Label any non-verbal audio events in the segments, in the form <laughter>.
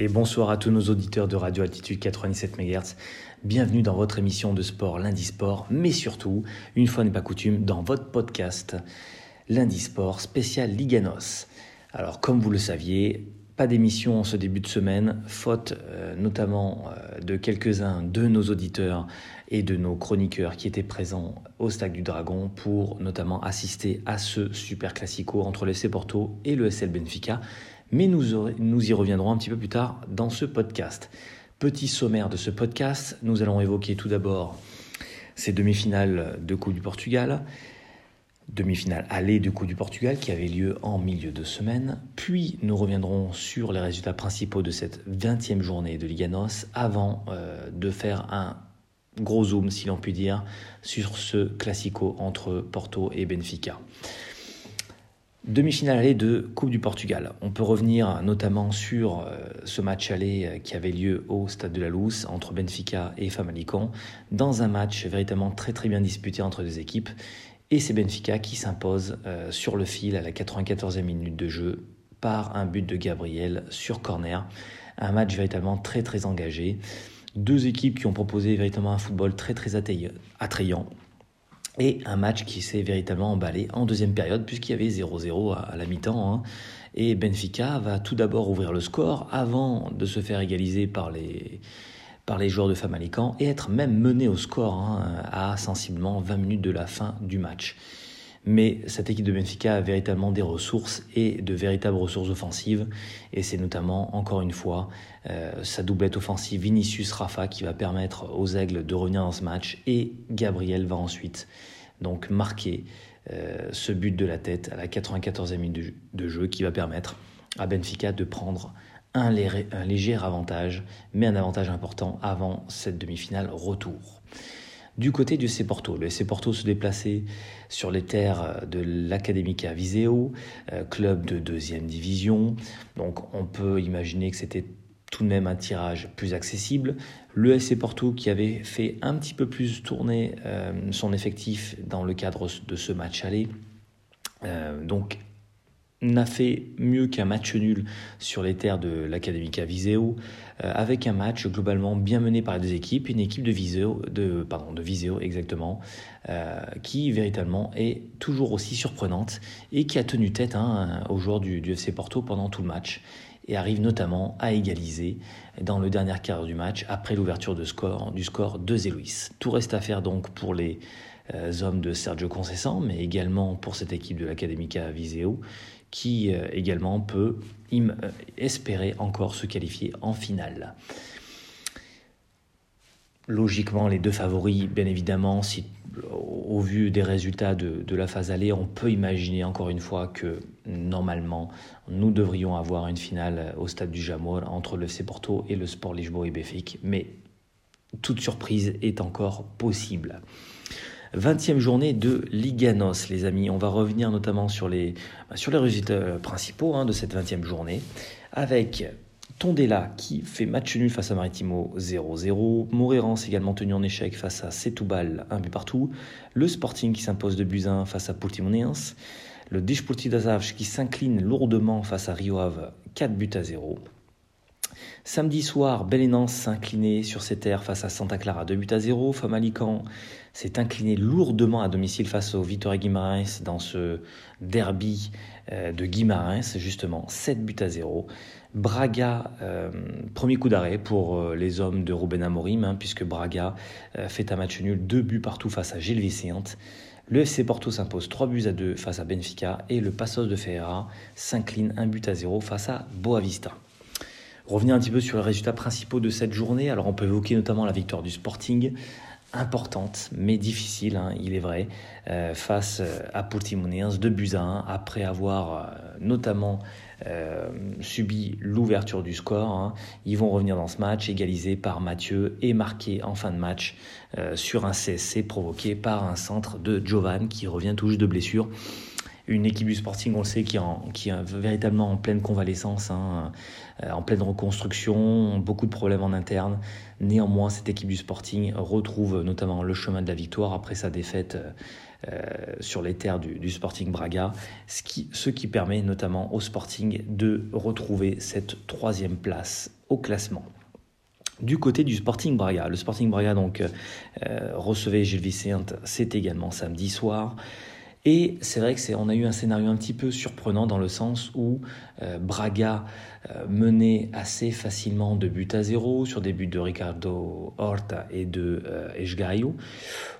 Et bonsoir à tous nos auditeurs de Radio Altitude 97 MHz. Bienvenue dans votre émission de sport Lundi Sport, mais surtout, une fois n'est pas coutume, dans votre podcast Lundi Sport spécial Liganos. Alors, comme vous le saviez, pas d'émission en ce début de semaine, faute euh, notamment euh, de quelques-uns de nos auditeurs et de nos chroniqueurs qui étaient présents au Stade du Dragon pour notamment assister à ce super classico entre le FC Porto et le SL Benfica mais nous, y reviendrons un petit peu plus tard dans ce podcast. Petit sommaire de ce podcast, nous allons évoquer tout d'abord ces demi-finales de Coupe du Portugal, demi-finale aller de Coupe du Portugal qui avait lieu en milieu de semaine, puis nous reviendrons sur les résultats principaux de cette 20e journée de Liganos avant euh, de faire un gros zoom, si l'on peut dire, sur ce classico entre Porto et Benfica. Demi-finale aller de Coupe du Portugal. On peut revenir notamment sur euh, ce match aller euh, qui avait lieu au Stade de la Luz entre Benfica et Famalicão, dans un match véritablement très très bien disputé entre deux équipes. Et c'est Benfica qui s'impose euh, sur le fil à la 94e minute de jeu par un but de Gabriel sur corner. Un match véritablement très très engagé. Deux équipes qui ont proposé véritablement un football très très attrayant et un match qui s'est véritablement emballé en deuxième période, puisqu'il y avait 0-0 à, la mi-temps. Hein. Et Benfica va tout d'abord ouvrir le score avant de se faire égaliser par les, par les joueurs de Famalicão et être même mené au score hein, à sensiblement 20 minutes de la fin du match. Mais cette équipe de Benfica a véritablement des ressources et de véritables ressources offensives. Et c'est notamment, encore une fois, euh, sa doublette offensive Vinicius-Rafa qui va permettre aux Aigles de revenir dans ce match. Et Gabriel va ensuite donc marquer euh, ce but de la tête à la 94e minute de jeu qui va permettre à Benfica de prendre un léger avantage, mais un avantage important avant cette demi-finale retour. Du côté du FC Porto, le FC Porto se déplaçait sur les terres de l'Académica Viseo, euh, club de deuxième division. Donc on peut imaginer que c'était tout de même un tirage plus accessible. Le FC Porto qui avait fait un petit peu plus tourner euh, son effectif dans le cadre de ce match aller. Euh, donc n'a fait mieux qu'un match nul sur les terres de l'Académica Viseo, euh, avec un match globalement bien mené par les deux équipes, une équipe de Viseo, de, pardon, de Viseo exactement, euh, qui véritablement est toujours aussi surprenante et qui a tenu tête hein, aux joueurs du, FC Porto pendant tout le match et arrive notamment à égaliser dans le dernier quart du match après l'ouverture de score, du score de Zéluis. Tout reste à faire donc pour les euh, hommes de Sergio Concessant, mais également pour cette équipe de l'Académica Viseo qui euh, également peut euh, espérer encore se qualifier en finale. Logiquement, les deux favoris, bien évidemment, si, au vu des résultats de, la phase aller, on peut imaginer encore une fois que normalement, nous devrions avoir une finale au stade du Jamor entre le FC Porto et le Sport Lisboa et Béfique, mais toute surprise est encore possible. 20e journée de Liganos, les amis. On va revenir notamment sur les, bah, résultats principaux hein, de cette 20e journée, avec Tondela qui fait match nul face à Maritimo 0-0. Morirance également tenu en échec face à Setúbal, un but partout. Le Sporting qui s'impose de Buzyn face à Portimonense. Le Desportivo d'Azavj qui s'incline lourdement face à Rio Ave, 4 buts à 0. Samedi soir, Belenance s'inclinait sur ses terres face à Santa Clara 2 buts à 0. Famalican s'est incliné lourdement à domicile face au Vitória Guimarães dans ce derby euh, de Guimarães, justement 7 buts à 0. Braga, euh, premier coup d'arrêt pour euh, les hommes de Ruben Amorim, hein, puisque Braga fait un match nul, 2 buts partout face à Gilles Vicente. Le FC Porto s'impose 3 buts à 2 face à Benfica et le Passos de Ferreira s'incline 1 but à 0 face à Boavista. Revenir un petit peu sur les résultats principaux de cette journée. Alors on peut évoquer notamment la victoire du Sporting, importante mais difficile, hein, il est vrai, euh, face euh, à Portimonense de buts après avoir euh, notamment subi l'ouverture du score. Hein. Ils vont revenir dans ce match égalisé par Mathieu et marqué en fin de match sur un CSC provoqué par un centre de Jovan qui revient tout de blessure une équipe du Sporting, on le sait, qui est, véritablement en pleine convalescence, hein, euh, en pleine reconstruction, beaucoup de problèmes en interne. Néanmoins, cette équipe du Sporting retrouve notamment le chemin de la victoire après sa défaite euh, sur les terres du, Sporting Braga, ce qui, ce qui permet notamment au Sporting de retrouver cette troisième place au classement. Du côté du Sporting Braga, le Sporting Braga donc recevait Gilles Vicente, c'est également samedi soir. Et c'est vrai que c'est, a eu un scénario un petit peu surprenant dans le sens où euh, Braga euh, menait assez facilement de but à zéro sur des buts de Ricardo Horta et de euh,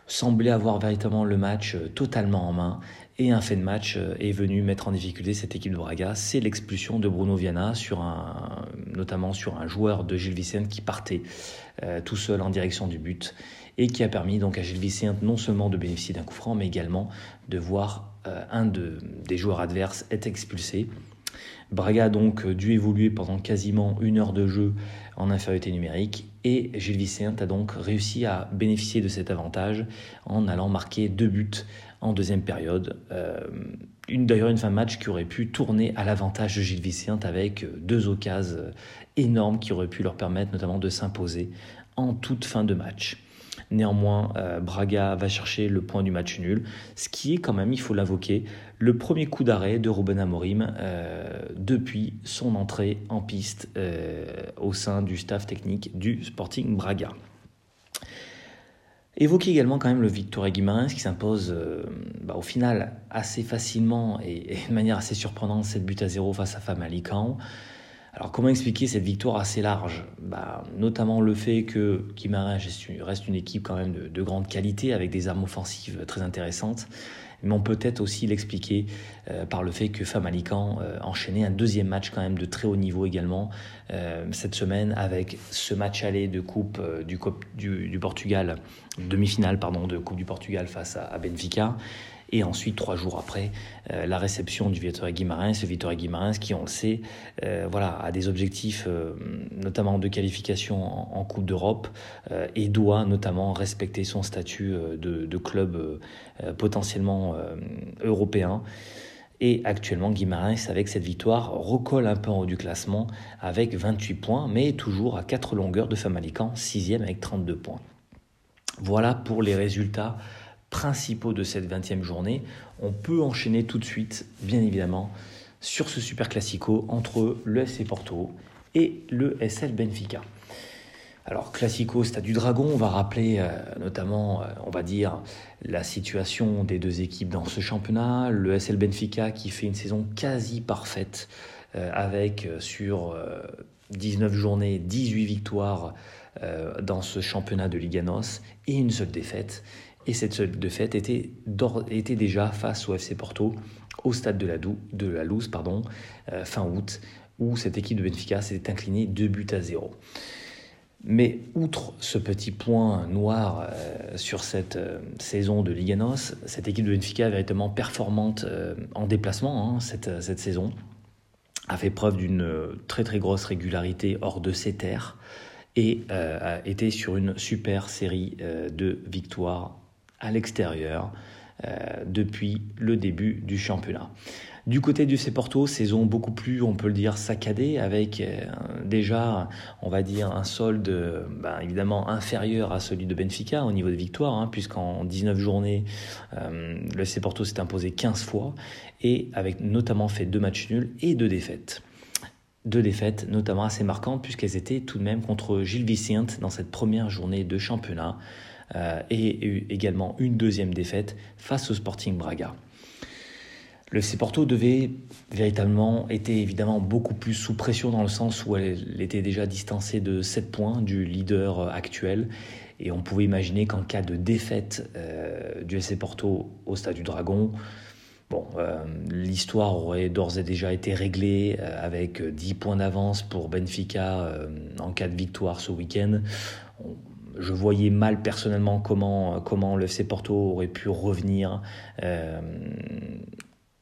semblait avoir véritablement le match euh, totalement en main. Et un fait de match est venu mettre en difficulté cette équipe de Braga, c'est l'expulsion de Bruno Viana, sur un, notamment sur un joueur de Gilles Vicente qui partait tout seul en direction du but et qui a permis donc à Gilles Vicente non seulement de bénéficier d'un coup franc, mais également de voir euh, un de, des joueurs adverses être expulsé. Braga a donc dû évoluer pendant quasiment une heure de jeu en infériorité numérique et Gilles Vicente a donc réussi à bénéficier de cet avantage en allant marquer deux buts en deuxième période. Euh, D'ailleurs une fin de match qui aurait pu tourner à l'avantage de Gilles Vicente avec deux occasions énormes qui auraient pu leur permettre notamment de s'imposer en toute fin de match. Néanmoins, euh, Braga va chercher le point du match nul, ce qui est quand même, il faut l'invoquer, le premier coup d'arrêt de Ruben Amorim euh, depuis son entrée en piste euh, au sein du staff technique du Sporting Braga. Évoquer également quand même le Victoria Guimarães qui s'impose bah, au final assez facilement et, de manière assez surprenante 7 buts à 0 face à Famalicão. Alors comment expliquer cette victoire assez large? Bah, Notamment le fait que Guimarães reste une équipe quand même de, grande qualité avec des armes offensives très intéressantes. Mais on peut peut-être aussi l'expliquer euh, par le fait que Famalicão euh, enchaînait un deuxième match quand même de très haut niveau également euh, cette semaine avec ce match aller de coupe du, du, Portugal, demi-finale pardon de coupe du Portugal face à Benfica et ensuite, trois jours après, euh, la réception du Vitória Guimarães, le Vitória Guimarães qui, on le sait, euh, voilà, a des objectifs euh, notamment de qualification en, Coupe d'Europe et doit notamment respecter son statut de, de club potentiellement européen. Et actuellement, Guimarães, avec cette victoire, recolle un peu en haut du classement avec 28 points, mais toujours à 4 longueurs de Famalicão, 6e avec 32 points. Voilà pour les résultats principaux de cette 20e journée, on peut enchaîner tout de suite, bien évidemment, sur ce super classico entre le FC Porto et le SL Benfica. Alors, Classico, Stade du Dragon, on va rappeler euh, notamment, euh, on va dire, la situation des deux équipes dans ce championnat. Le SL Benfica qui fait une saison quasi parfaite euh, avec sur 19 journées, 18 victoires dans ce championnat de Liganos et une seule défaite. Et cette seule défaite était, était déjà face au FC Porto au stade de la, de la Louse euh, fin août, où cette équipe de Benfica s'était inclinée 2 buts à 0. Mais outre ce petit point noir euh, sur cette euh, saison de Liga NOS, cette équipe de Benfica véritablement performante en déplacement hein, cette, cette, saison, a fait preuve d'une très très grosse régularité hors de ses terres et a été sur une super série de victoires à l'extérieur euh, depuis le début du championnat. Du côté du Porto, saison beaucoup plus, on peut le dire, saccadée, avec euh, déjà, on va dire, un solde ben, évidemment inférieur à celui de Benfica au niveau des victoires, hein, puisqu'en 19 journées, euh, le Porto s'est imposé 15 fois, et avec notamment fait deux matchs nuls et deux défaites deux défaites, notamment assez marquantes, puisqu'elles étaient tout de même contre Gilles Vicente dans cette première journée de championnat. Euh, et également une deuxième défaite face au Sporting Braga. Le FC Porto devait véritablement était évidemment beaucoup plus sous pression dans le sens où elle était déjà distancée de 7 points du leader actuel et on pouvait imaginer qu'en cas de défaite euh, du FC Porto au Stade du Dragon, bon, euh, l'histoire aurait d'ores et déjà été réglée avec 10 points d'avance pour Benfica en cas de victoire ce week-end je voyais mal personnellement comment, comment le FC Porto aurait pu revenir euh,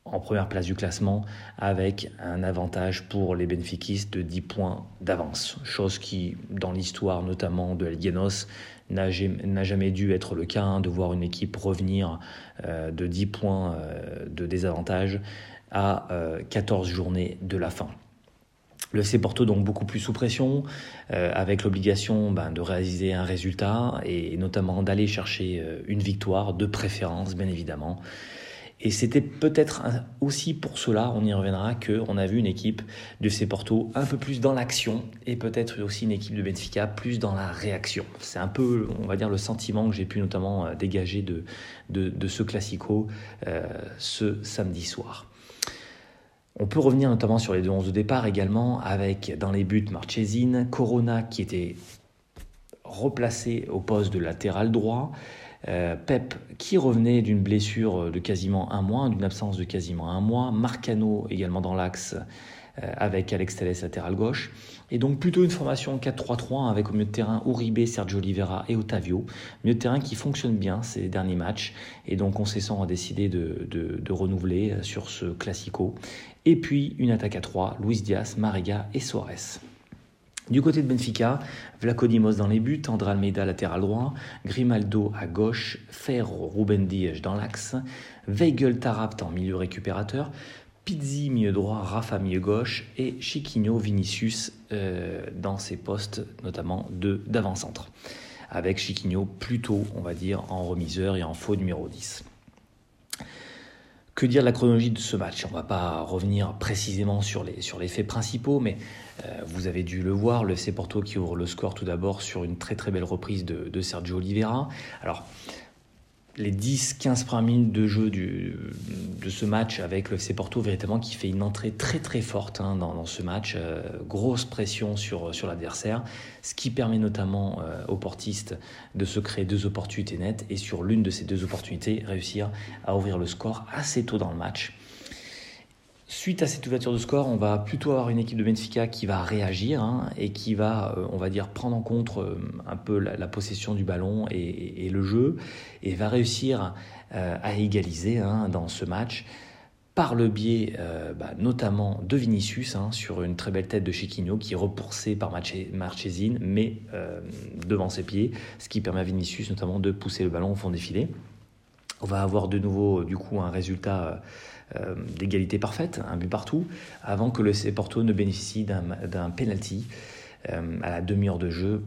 en première place du classement avec un avantage pour les bénéficistes de 10 points d'avance. Chose qui, dans l'histoire notamment de Elgenos, n'a jamais dû être le cas, hein, de voir une équipe revenir euh, de 10 points euh, de désavantage à 14 journées de la fin. Le FC Porto donc beaucoup plus sous pression, euh, avec l'obligation ben, de réaliser un résultat et, notamment d'aller chercher euh, une victoire, de préférence bien évidemment. Et c'était peut-être aussi pour cela, on y reviendra, qu'on a vu une équipe de FC Porto un peu plus dans l'action et peut-être aussi une équipe de Benfica plus dans la réaction. C'est un peu, on va dire, le sentiment que j'ai pu notamment euh, dégager de, de, ce classico euh, ce samedi soir. On peut revenir notamment sur les deux 11 de départ également, avec dans les buts Marchesine, Corona qui était replacé au poste de latéral droit, euh, Pep qui revenait d'une blessure de quasiment un mois, d'une absence de quasiment un mois, Marcano également dans l'axe avec Alex Telles latéral gauche, et donc plutôt une formation 4-3-3 avec au milieu de terrain Uribe, Sergio Oliveira et Otavio, milieu de terrain qui fonctionne bien ces derniers matchs, et donc on s'est a décidé de, de, renouveler sur ce classico, et puis une attaque à 3, Luis Diaz, Marega et Suarez. Du côté de Benfica, Vlacodimos dans les buts, André Almeida latéral droit, Grimaldo à gauche, Ferro, Ruben Dias dans l'axe, Weigel Tarapt en milieu récupérateur, Pizzi milieu droit, Rafa milieu gauche et Chiquinho Vinicius euh, dans ses postes notamment de d'avant-centre. Avec Chiquinho plutôt, on va dire, en remiseur et en faux numéro 10. Que dire de la chronologie de ce match? On ne va pas revenir précisément sur les, faits principaux, mais euh, vous avez dû le voir, le Porto qui ouvre le score tout d'abord sur une très très belle reprise de, de Sergio Oliveira. Alors, les 10-15 premières minutes de jeu du, de ce match avec le FC Porto, véritablement qui fait une entrée très très forte hein, dans, ce match, euh, grosse pression sur, sur l'adversaire, ce qui permet notamment euh, aux portistes de se créer deux opportunités nettes et sur l'une de ces deux opportunités réussir à ouvrir le score assez tôt dans le match. Suite à cette ouverture de score, on va plutôt avoir une équipe de Benfica qui va réagir hein, et qui va, euh, on va dire, prendre en compte euh, un peu la, possession du ballon et, le jeu et va réussir euh, à égaliser hein, dans ce match par le biais bah, notamment de Vinicius hein, sur une très belle tête de Chiquinho qui est repoussée par Marchesine mais devant ses pieds, ce qui permet à Vinicius notamment de pousser le ballon au fond des filets. On va avoir de nouveau du coup un résultat euh, d'égalité parfaite, un but partout, avant que le C Porto ne bénéficie d'un penalty euh, à la demi-heure de jeu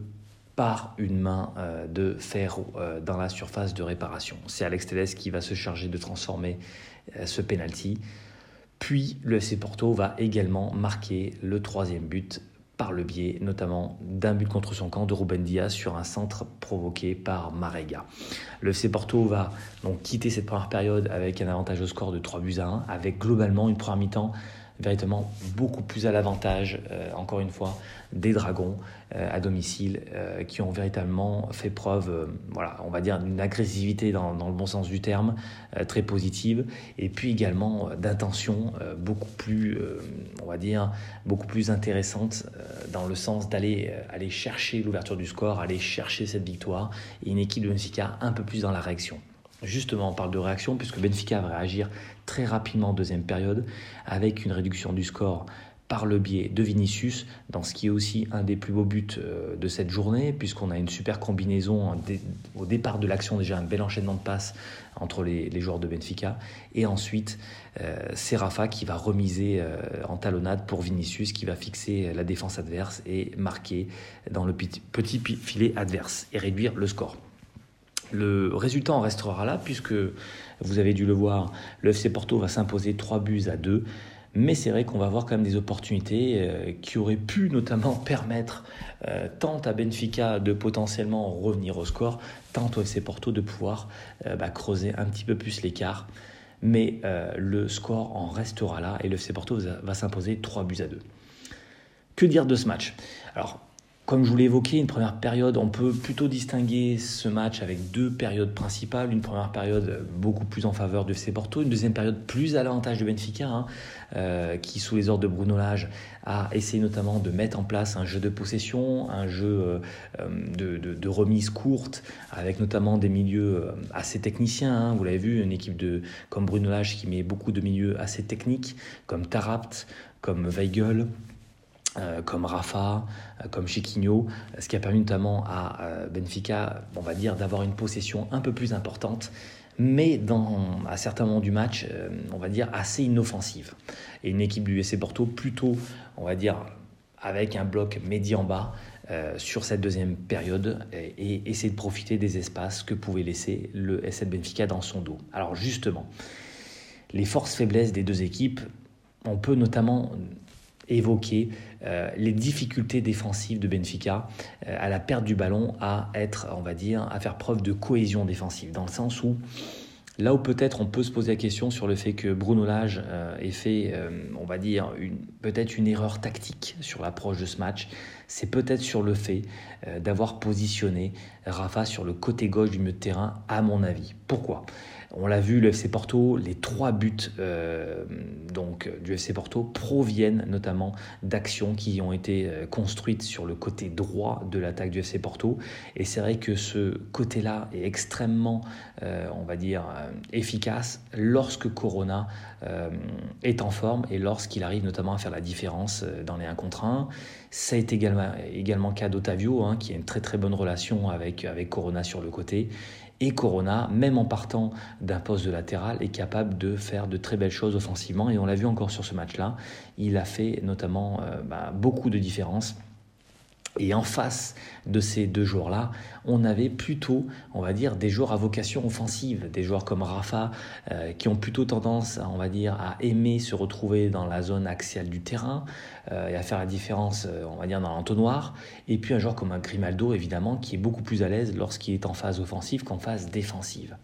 par une main euh, de fer dans la surface de réparation. C'est Alex Telles qui va se charger de transformer ce penalty. Puis le FC Porto va également marquer le troisième but par le biais notamment d'un but contre son camp de Ruben Diaz sur un centre provoqué par Marega. Le FC Porto va donc quitter cette première période avec un avantage au score de 3 buts à 1, avec globalement une première mi-temps véritablement beaucoup plus à l'avantage, euh, encore une fois, des Dragons euh, à domicile, euh, qui ont véritablement fait preuve, voilà, on va dire, d'une agressivité dans, le bon sens du terme, très positive, et puis également d'intention beaucoup plus, on va dire, beaucoup plus intéressante dans le sens d'aller aller chercher l'ouverture du score, aller chercher cette victoire, et une équipe de Benfica un peu plus dans la réaction. Justement, on parle de réaction puisque Benfica va réagir très rapidement en deuxième période avec une réduction du score par le biais de Vinicius, dans ce qui est aussi un des plus beaux buts euh, de cette journée, puisqu'on a une super combinaison au départ de l'action, déjà un bel enchaînement de passes entre les, joueurs de Benfica, et ensuite euh, c'est Rafa qui va remiser euh, en talonnade pour Vinicius, qui va fixer la défense adverse et marquer dans le petit filet adverse et réduire le score. Le résultat en restera là, puisque vous avez dû le voir, le FC Porto va s'imposer 3 buts à 2. Mais c'est vrai qu'on va avoir quand même des opportunités euh, qui auraient pu notamment <laughs> permettre euh, tant à Benfica de potentiellement revenir au score, tant au FC Porto de pouvoir euh, bah, creuser un petit peu plus l'écart. Mais le score en restera là et le FC Porto va, s'imposer 3 buts à 2. Que dire de ce match? Alors, comme je vous l'ai évoqué, une première période, on peut plutôt distinguer ce match avec deux périodes principales. Une première période beaucoup plus en faveur de FC Porto, une deuxième période plus à l'avantage de Benfica, hein, euh, qui sous les ordres de Bruno Lage a essayé notamment de mettre en place un jeu de possession, un jeu euh, de, de, remise courte, avec notamment des milieux euh, assez techniciens. Hein. vous l'avez vu, une équipe de, comme Bruno Lage qui met beaucoup de milieux assez techniques, comme Tarapt, comme Weigel. Euh, comme Rafa, euh, comme Chiquinho, ce qui a permis notamment à euh, Benfica, on va dire, d'avoir une possession un peu plus importante, mais dans, à certains moments du match, on va dire, assez inoffensive. Et une équipe du USC Porto plutôt, on va dire, avec un bloc médian bas sur cette deuxième période et, essayer de profiter des espaces que pouvait laisser le SL Benfica dans son dos. Alors justement, les forces faiblesses des deux équipes, on peut notamment évoquer euh, les difficultés défensives de Benfica euh, à la perte du ballon à être, on va dire, à faire preuve de cohésion défensive, dans le sens où Là où peut-être on peut se poser la question sur le fait que Bruno Lage euh, ait fait, on va dire, peut-être une erreur tactique sur l'approche de ce match, c'est peut-être sur le fait d'avoir positionné Rafa sur le côté gauche du milieu de terrain, à mon avis. Pourquoi? On l'a vu, le FC Porto, les trois buts euh, donc, du FC Porto proviennent notamment d'actions qui ont été euh, construites sur le côté droit de l'attaque du FC Porto. Et c'est vrai que ce côté-là est extrêmement, euh, on va dire, efficace lorsque Corona est en forme et lorsqu'il arrive notamment à faire la différence dans les 1 contre 1. Ça été également, également le cas d'Otavio, hein, qui a une très très bonne relation avec Corona sur le côté. Et Corona, même en partant d'un poste de latéral, est capable de faire de très belles choses offensivement. Et on l'a vu encore sur ce match-là. Il a fait notamment euh, bah, beaucoup de différences. Et en face de ces deux joueurs-là, on avait plutôt, on va dire, des joueurs à vocation offensive, des joueurs comme Rafa, euh, qui ont plutôt tendance, on va dire, à aimer se retrouver dans la zone axiale du terrain euh, et à faire la différence, euh, on va dire, dans l'entonnoir. Et puis un joueur comme Grimaldo, évidemment, qui est beaucoup plus à l'aise lorsqu'il est en phase offensive qu'en phase défensive.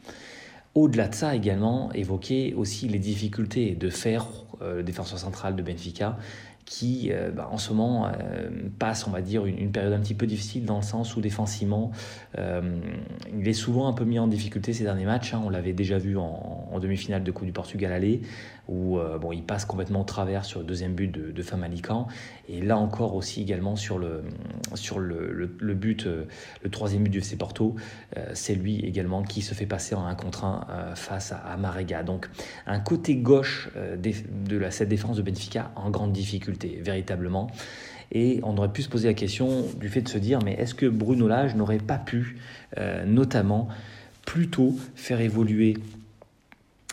Au-delà de ça, également, évoquer aussi les difficultés de faire le défenseur central de Benfica, qui euh, bah, en ce moment euh, passe, on va dire, une, période un petit peu difficile dans le sens où défensivement, euh, il est souvent un peu mis en difficulté ces derniers matchs. Hein. on l'avait déjà vu en, demi-finale de Coupe du Portugal aller, où bon, il passe complètement au travers sur le deuxième but de, de Famalican. Et là encore aussi également sur le, sur le, le, but, le troisième but du FC Porto, c'est lui également qui se fait passer en un contre un face à, à, Marega. Donc un côté gauche de la, cette défense de Benfica en grande difficulté, véritablement. Et on aurait pu se poser la question du fait de se dire, mais est-ce que Bruno Lage n'aurait pas pu, notamment, plutôt faire évoluer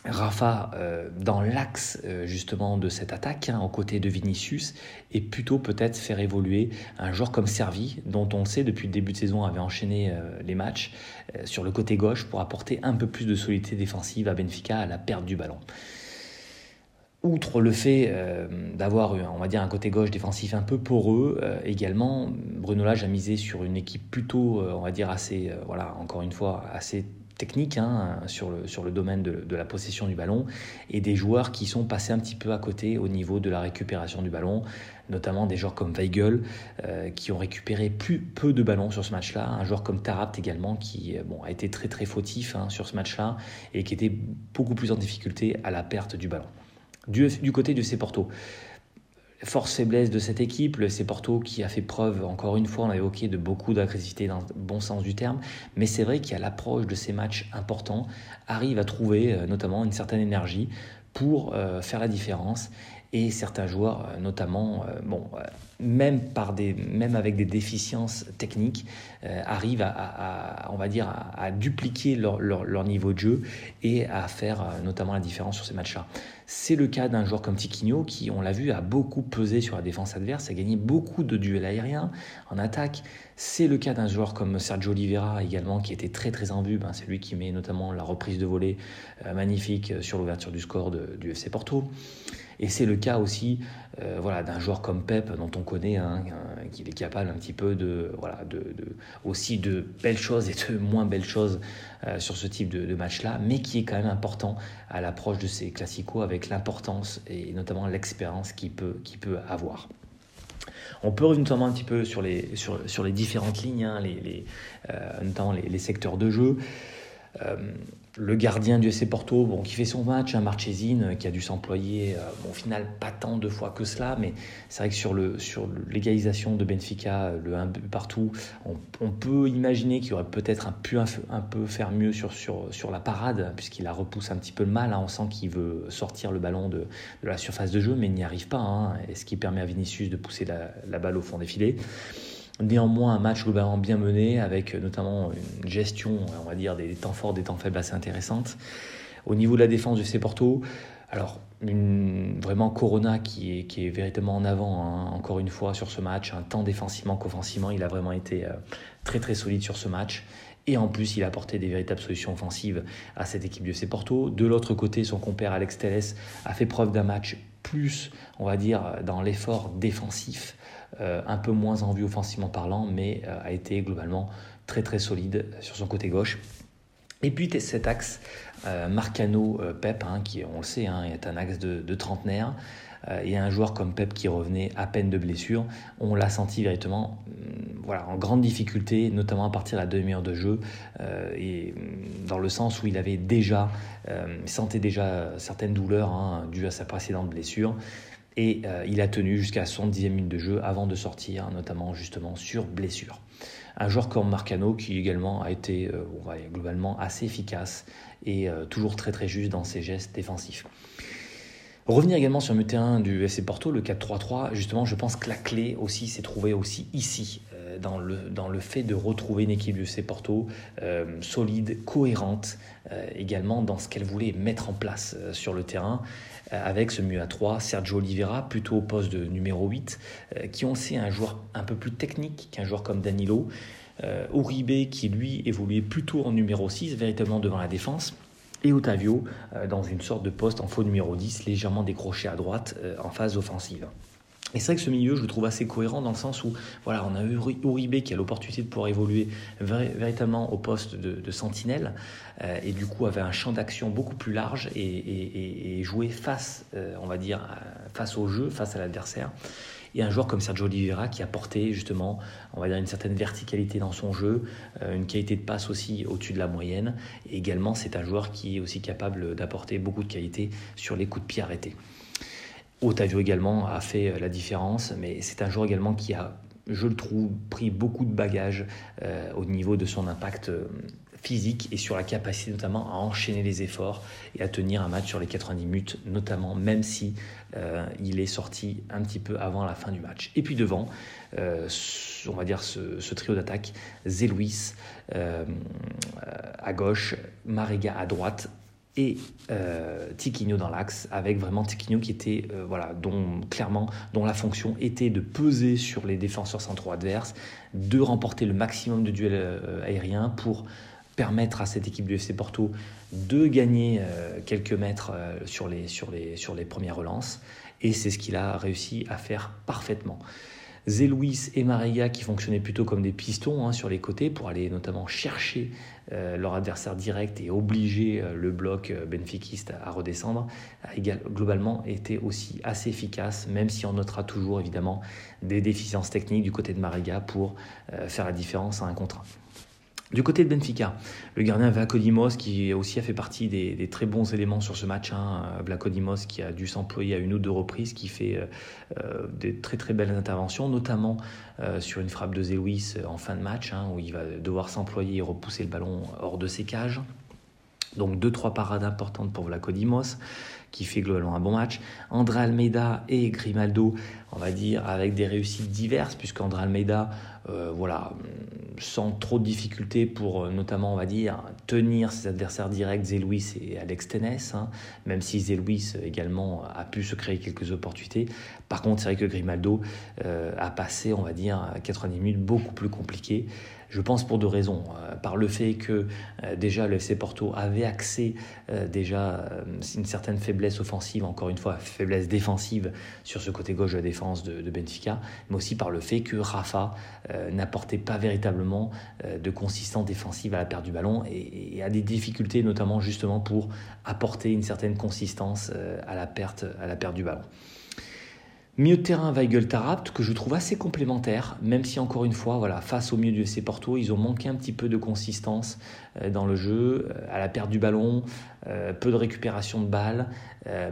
Rafa euh, dans l'axe euh, justement de cette attaque, hein, aux côtés de Vinicius, et plutôt peut-être faire évoluer un joueur comme Servi, dont on sait depuis le début de saison avait enchaîné euh, les matchs sur le côté gauche pour apporter un peu plus de solidité défensive à Benfica à la perte du ballon. Outre le fait d'avoir, on va dire, un côté gauche défensif un peu poreux, également, Bruno Lage a misé sur une équipe plutôt, on va dire, assez, voilà, encore une fois, assez technique hein, sur, le, sur le domaine de, la possession du ballon et des joueurs qui sont passés un petit peu à côté au niveau de la récupération du ballon, notamment des joueurs comme Weigel euh, qui ont récupéré peu de ballons sur ce match-là, un joueur comme Tarapt également qui bon, a été très très fautif hein, sur ce match-là et qui était beaucoup plus en difficulté à la perte du ballon. Du, côté du C Porto, force faiblesse de cette équipe, le C Porto qui a fait preuve, encore une fois, on a évoqué de beaucoup d'agressivité dans le bon sens du terme, mais c'est vrai qu'à l'approche de ces matchs importants, arrive à trouver euh, notamment une certaine énergie pour euh, faire la différence et certains joueurs, euh, notamment, bon, même, par des, même avec des déficiences techniques, arrivent à, on va dire, à, dupliquer leur, niveau de jeu et à faire notamment la différence sur ces matchs-là. C'est le cas d'un joueur comme Tiquinho qui, on l'a vu, a beaucoup pesé sur la défense adverse, a gagné beaucoup de duels aériens en attaque. C'est le cas d'un joueur comme Sergio Oliveira également qui était très très en vue. Ben, c'est lui qui met notamment la reprise de volée euh, magnifique sur l'ouverture du score du FC Porto. Et c'est le cas aussi euh, voilà, d'un joueur comme Pep, dont on connaît hein, qu'il est capable un petit peu de, voilà, aussi de belles choses et de moins belles choses euh, sur ce type de, match-là, mais qui est quand même important à l'approche de ces classicos avec l'importance et notamment l'expérience qu'il peut, peut avoir. On peut revenir notamment un petit peu sur les, sur, les différentes lignes, hein, les, euh, notamment les, secteurs de jeu. Euh, le gardien du SC Porto, bon, qui fait son match, un hein, Marchesine, qui a dû s'employer, euh, bon, au final, pas tant de fois que cela, mais c'est vrai que sur, le, sur l'égalisation de Benfica, le 1 partout, on, peut imaginer qu'il aurait peut-être un, pu un, peu faire mieux sur, sur, sur la parade, puisqu'il a repoussé un petit peu le mal. Hein, on sent qu'il veut sortir le ballon de, de, la surface de jeu, mais il n'y arrive pas, hein, et ce qui permet à Vinicius de pousser la, la balle au fond des filets. Néanmoins, un match globalement bien mené, avec notamment une gestion, on va dire, des temps forts, des temps faibles assez intéressante. Au niveau de la défense du C Porto, alors une, vraiment Corona qui est, qui est véritablement en avant, hein, encore une fois, sur ce match, un temps défensivement qu'offensivement, il a vraiment été euh, très très solide sur ce match. Et en plus, il a apporté des véritables solutions offensives à cette équipe de Porto. De l'autre côté, son compère Alex Telles a fait preuve d'un match plus, on va dire, dans l'effort défensif, un peu moins en vue offensivement parlant, mais euh, a été globalement très très solide sur son côté gauche. Et puis cet axe, euh, Marcano-Pep, hein, qui on le sait, hein, est un axe de, de trentenaire, et un joueur comme Pep qui revenait à peine de blessure, on l'a senti véritablement mm, voilà, en grande difficulté, notamment à partir de la demi-heure de jeu, et mm, dans le sens où il avait déjà, sentait déjà certaines douleurs hein, dues à sa précédente blessure. Et euh, il a tenu jusqu'à son dixième minute de jeu avant de sortir, notamment justement sur blessure. Un joueur comme Marcano qui également a été euh, globalement assez efficace et euh, toujours très très juste dans ses gestes défensifs. Revenir également sur le terrain du FC Porto, le 4-3-3, justement, je pense que la clé aussi s'est trouvée aussi ici, dans le, dans le fait de retrouver une équipe du FC Porto solide, cohérente, également dans ce qu'elle voulait mettre en place sur le terrain. Euh, avec ce mieux à 3, Sergio Oliveira, plutôt au poste de numéro 8, euh, qui on sait un joueur un peu plus technique qu'un joueur comme Danilo. Euh, Uribe, qui lui évoluait plutôt en numéro 6, véritablement devant la défense et Otavio dans une sorte de poste en faux numéro 10, légèrement décroché à droite en phase offensive. Et c'est vrai que ce milieu, je le trouve assez cohérent dans le sens où, voilà, on a Uribe qui a l'opportunité de pouvoir évoluer véritablement au poste de, sentinelle euh, et du coup avait un champ d'action beaucoup plus large et, jouer face, euh, on va dire, face au jeu, face à l'adversaire. Et un joueur comme Sergio Oliveira qui a porté justement, on va dire, une certaine verticalité dans son jeu, euh, une qualité de passe aussi au-dessus de la moyenne. Et également, c'est un joueur qui est aussi capable d'apporter beaucoup de qualité sur les coups de pied arrêtés. Otavio également a fait euh, la différence, mais c'est un joueur également qui a, je le trouve, pris beaucoup de bagages euh, au niveau de son impact euh, physique et sur la capacité notamment à enchaîner les efforts et à tenir un match sur les 90 minutes, notamment même si il est sorti un petit peu avant la fin du match. Et puis devant, on va dire ce, trio d'attaque, Zélouis à gauche, Mariga à droite, et euh, Tiquinho dans l'axe, avec vraiment Tiquinho qui était, euh, voilà, dont clairement, dont la fonction était de peser sur les défenseurs centraux adverses, de remporter le maximum de duels euh, aériens pour permettre à cette équipe du FC Porto de gagner quelques mètres sur, les, sur, les, sur les premières relances. Et c'est ce qu'il a réussi à faire parfaitement. Zélouis et Mariga qui fonctionnaient plutôt comme des pistons hein, sur les côtés pour aller notamment chercher euh, leur adversaire direct et obliger euh, le bloc euh, à, redescendre, a globalement été aussi assez efficace, même si on notera toujours évidemment des déficiences techniques du côté de Mariga pour faire la différence à un contre un. Du côté de Benfica, le gardien Vlachodimos qui aussi a fait partie des, très bons éléments sur ce match. Hein, Vlachodimos qui a dû s'employer à une ou deux reprises, qui fait euh, euh, des très très belles interventions, notamment euh, sur une frappe de Zélouis en fin de match, hein, où il va devoir s'employer et repousser le ballon hors de ses cages. Donc deux trois parades importantes pour Vlachodimos qui fait globalement un bon match. André Almeida et Grimaldo, on va dire, avec des réussites diverses, puisqu'André Almeida, euh, voilà, sans trop de difficultés pour euh, notamment, on va dire, tenir ses adversaires directs, Zélouis et Alex Tenes, hein, même si Zélouis également a pu se créer quelques opportunités. Par contre, c'est vrai que Grimaldo euh, a passé, on va dire, 90 minutes beaucoup plus compliquées. Je pense pour deux raisons. Euh, par le fait que euh, déjà le FC Porto avait accès euh, déjà une certaine faiblesse offensive, encore une fois faiblesse défensive sur ce côté gauche de la défense de, Benfica, mais aussi par le fait que Rafa n'apportait pas véritablement de consistance défensive à la perte du ballon et, et, a des difficultés notamment justement pour apporter une certaine consistance à la perte, à la perte du ballon. Milieu de terrain, Weigel Tarapt, que je trouve assez complémentaire, même si encore une fois, voilà, face au milieu du FC Porto, ils ont manqué un petit peu de consistance euh, dans le jeu, euh, à la perte du ballon, euh, peu de récupération de balles,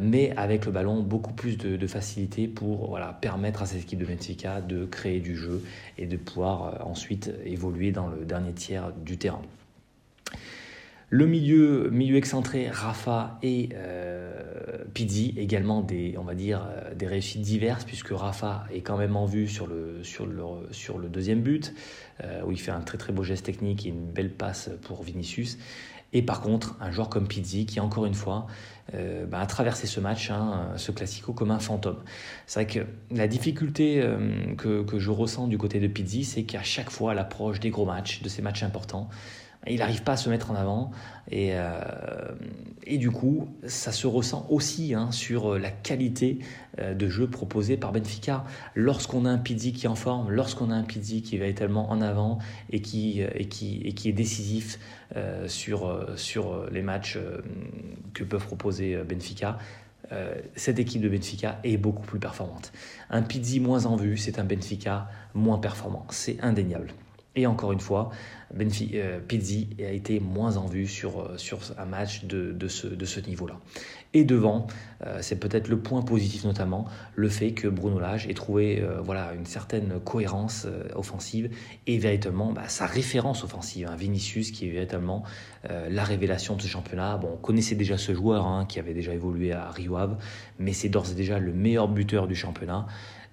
mais avec le ballon, beaucoup plus de, facilité pour permettre à cette équipe de Benfica de créer du jeu et de pouvoir ensuite évoluer dans le dernier tiers du terrain. Le milieu, excentré, Rafa et euh, Pizzi, également des, on va dire, euh, des réussites diverses, puisque Rafa est quand même en vue sur le deuxième but, euh, où il fait un très très beau geste technique et une belle passe pour Vinicius. Et par contre, un joueur comme Pizzi, qui encore une fois bah, a traversé ce match, hein, ce classico, comme un fantôme. C'est vrai que la difficulté que, que, je ressens du côté de Pizzi, c'est qu'à chaque fois, à l'approche des gros matchs, de ces matchs importants, il n'arrive pas à se mettre en avant. Et, euh, et du coup, ça se ressent aussi hein, sur la qualité euh, de jeu proposé par Benfica. Lorsqu'on a un Pizzi qui est en forme, lorsqu'on a un Pizzi qui est tellement en avant et qui, et qui, et qui est décisif euh, sur, sur les matchs que peuvent proposer Benfica, cette équipe de Benfica est beaucoup plus performante. Un Pizzi moins en vue, c'est un Benfica moins performant. C'est indéniable. Et encore une fois, Benfica, euh, Pizzi a été moins en vue sur, euh, sur un match de, de ce, de ce niveau-là. Et devant, euh, c'est peut-être le point positif notamment, le fait que Bruno Lage ait trouvé voilà, une certaine cohérence offensive et véritablement bah, sa référence offensive. Hein, Vinicius qui est véritablement la révélation de ce championnat. Bon, on connaissait déjà ce joueur hein, qui avait déjà évolué à Rio Ave, mais c'est d'ores et déjà le meilleur buteur du championnat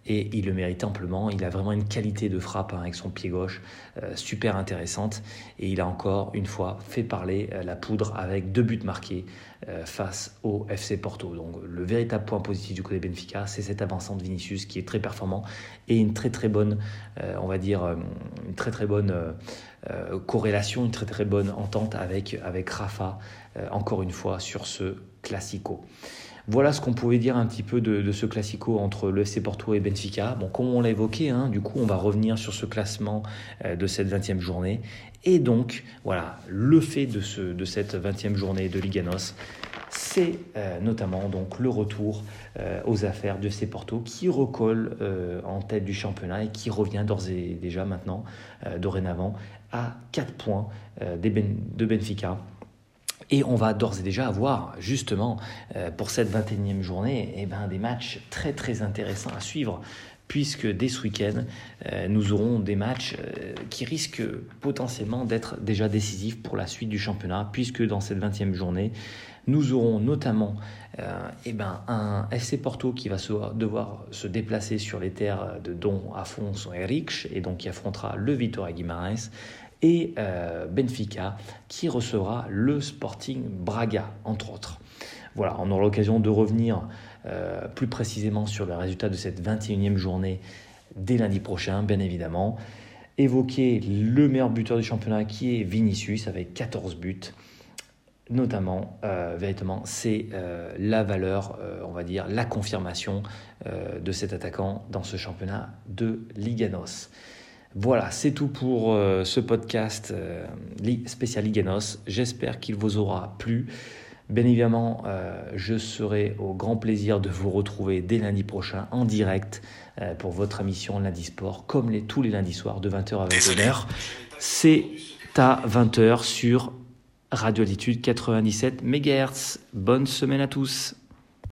et il le mérite amplement. Il a vraiment une qualité de frappe hein, avec son pied gauche euh, super intéressante et il a encore une fois fait parler euh, la poudre avec deux buts marqués euh, face au FC Porto. Donc le véritable point positif du côté Benfica, c'est cet avançant de Vinicius qui est très performant et une très très bonne, on va dire, une très très bonne corrélation, une très très bonne entente avec, avec Rafa, encore une fois, sur ce classico. Voilà ce qu'on pouvait dire un petit peu de, ce classico entre le FC Porto et Benfica. Bon, comme on l'a évoqué, hein, du coup, on va revenir sur ce classement euh, de cette 20e journée. Et donc, voilà, le fait de, ce, de cette 20e journée de Liganos, c'est euh, notamment donc le retour euh, aux affaires de FC Porto qui recolle en tête du championnat et qui revient d'ores et déjà maintenant, dorénavant, à 4 points ben, de Benfica et on va d'ores et déjà avoir, justement, euh, pour cette 21e journée, eh ben, des matchs très très intéressants à suivre, puisque dès ce week-end, euh, nous aurons des matchs euh, qui risquent potentiellement d'être déjà décisifs pour la suite du championnat, puisque dans cette 20e journée, nous aurons notamment eh ben, un FC Porto qui va devoir se déplacer sur les terres de Don Afonso Henriques et donc qui affrontera le Vitória Guimarães et euh, Benfica qui recevra le Sporting Braga, entre autres. Voilà, on aura l'occasion de revenir euh, plus précisément sur les résultats de cette 21e journée dès lundi prochain, bien évidemment. Évoquer le meilleur buteur du championnat qui est Vinicius avec 14 buts. Notamment, euh, véritablement, c'est la valeur, on va dire, la confirmation de cet attaquant dans ce championnat de Liganos. Voilà, c'est tout pour euh, ce podcast euh, spécial Liganos. J'espère qu'il vous aura plu. Bien évidemment, euh, je serai au grand plaisir de vous retrouver dès lundi prochain en direct pour votre émission Lundi Sport, comme les, tous les lundis soirs de 20h à 21h. C'est à 20h sur Radio Altitude 97 MHz. Bonne semaine à tous.